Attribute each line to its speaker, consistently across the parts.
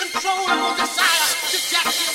Speaker 1: uncontrollable desire to get.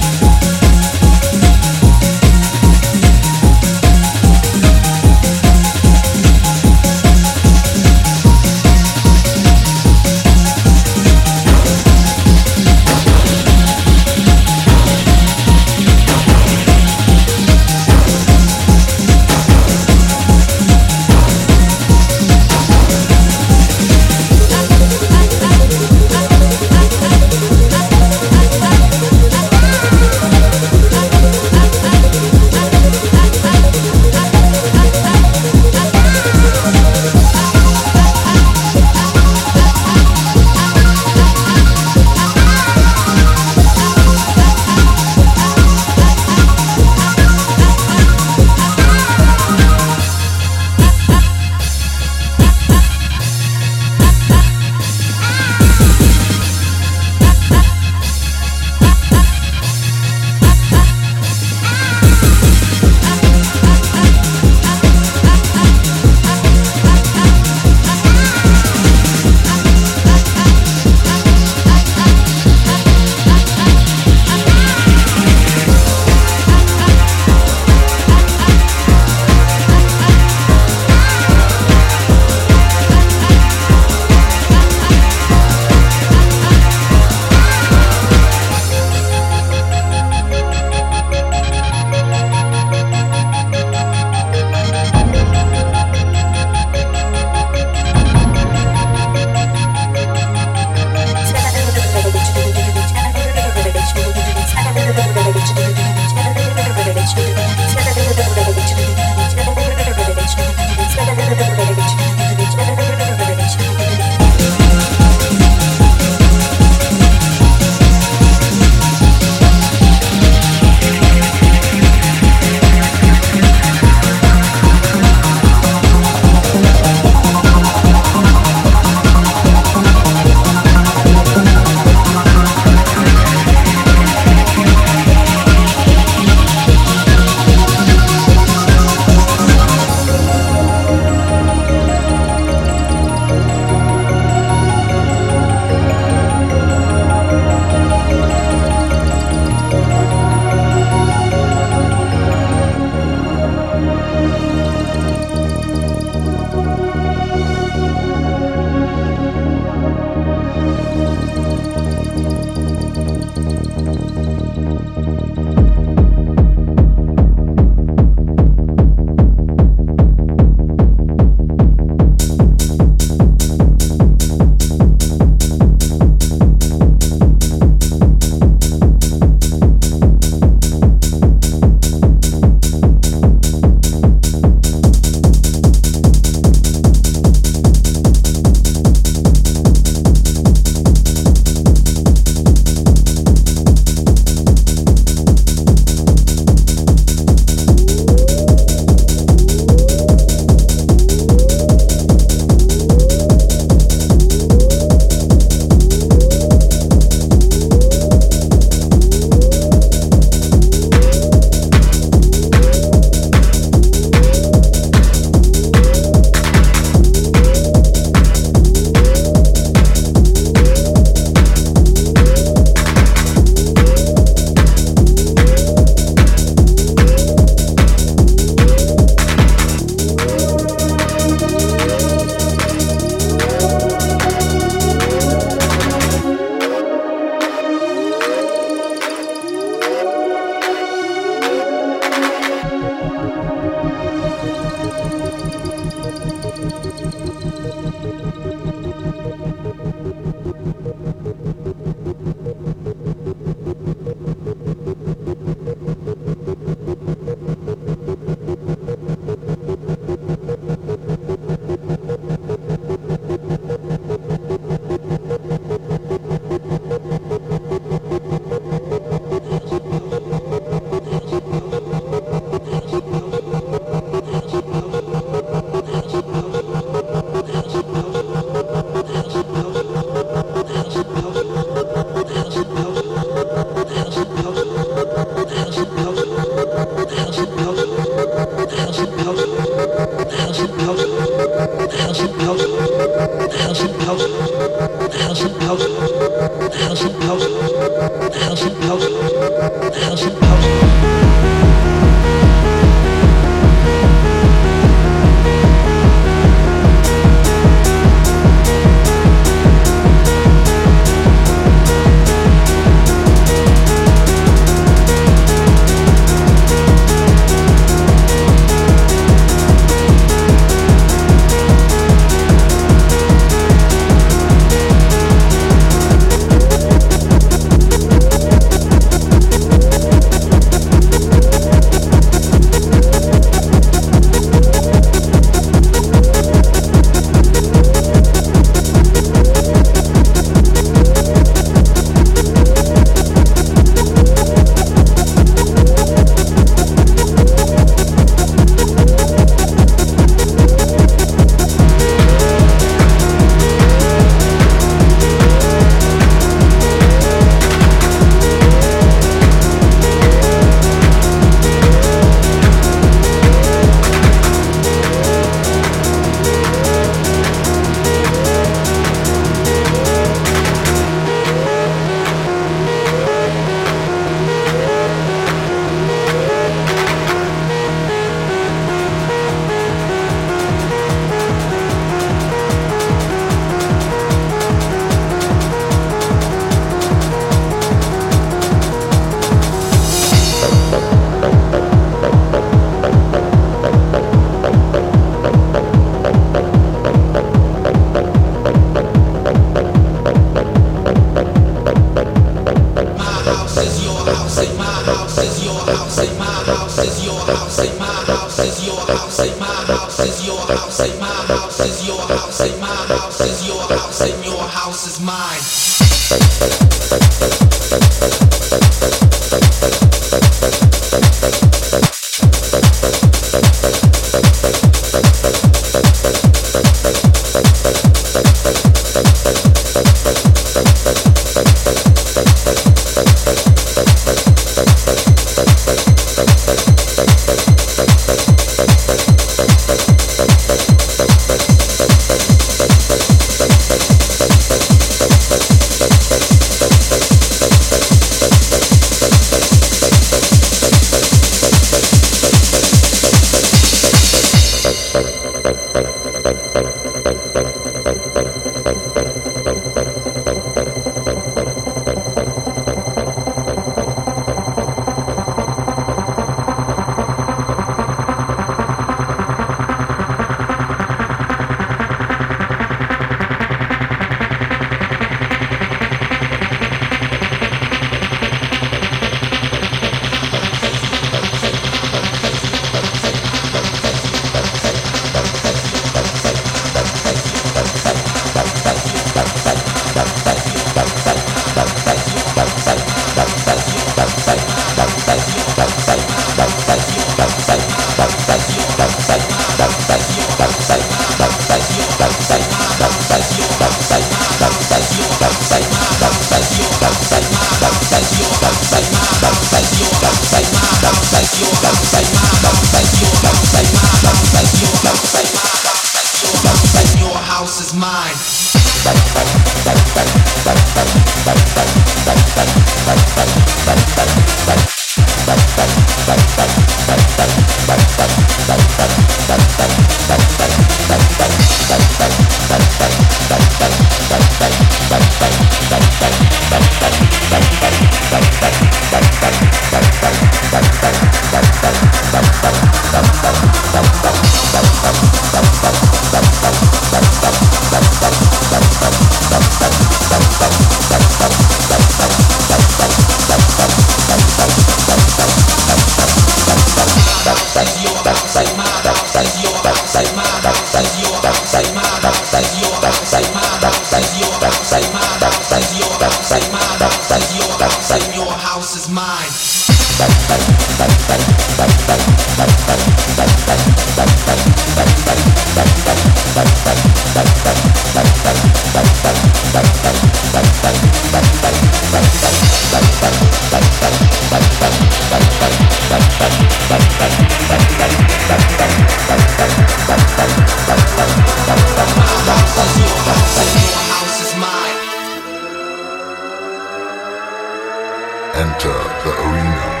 Speaker 2: Enter the arena.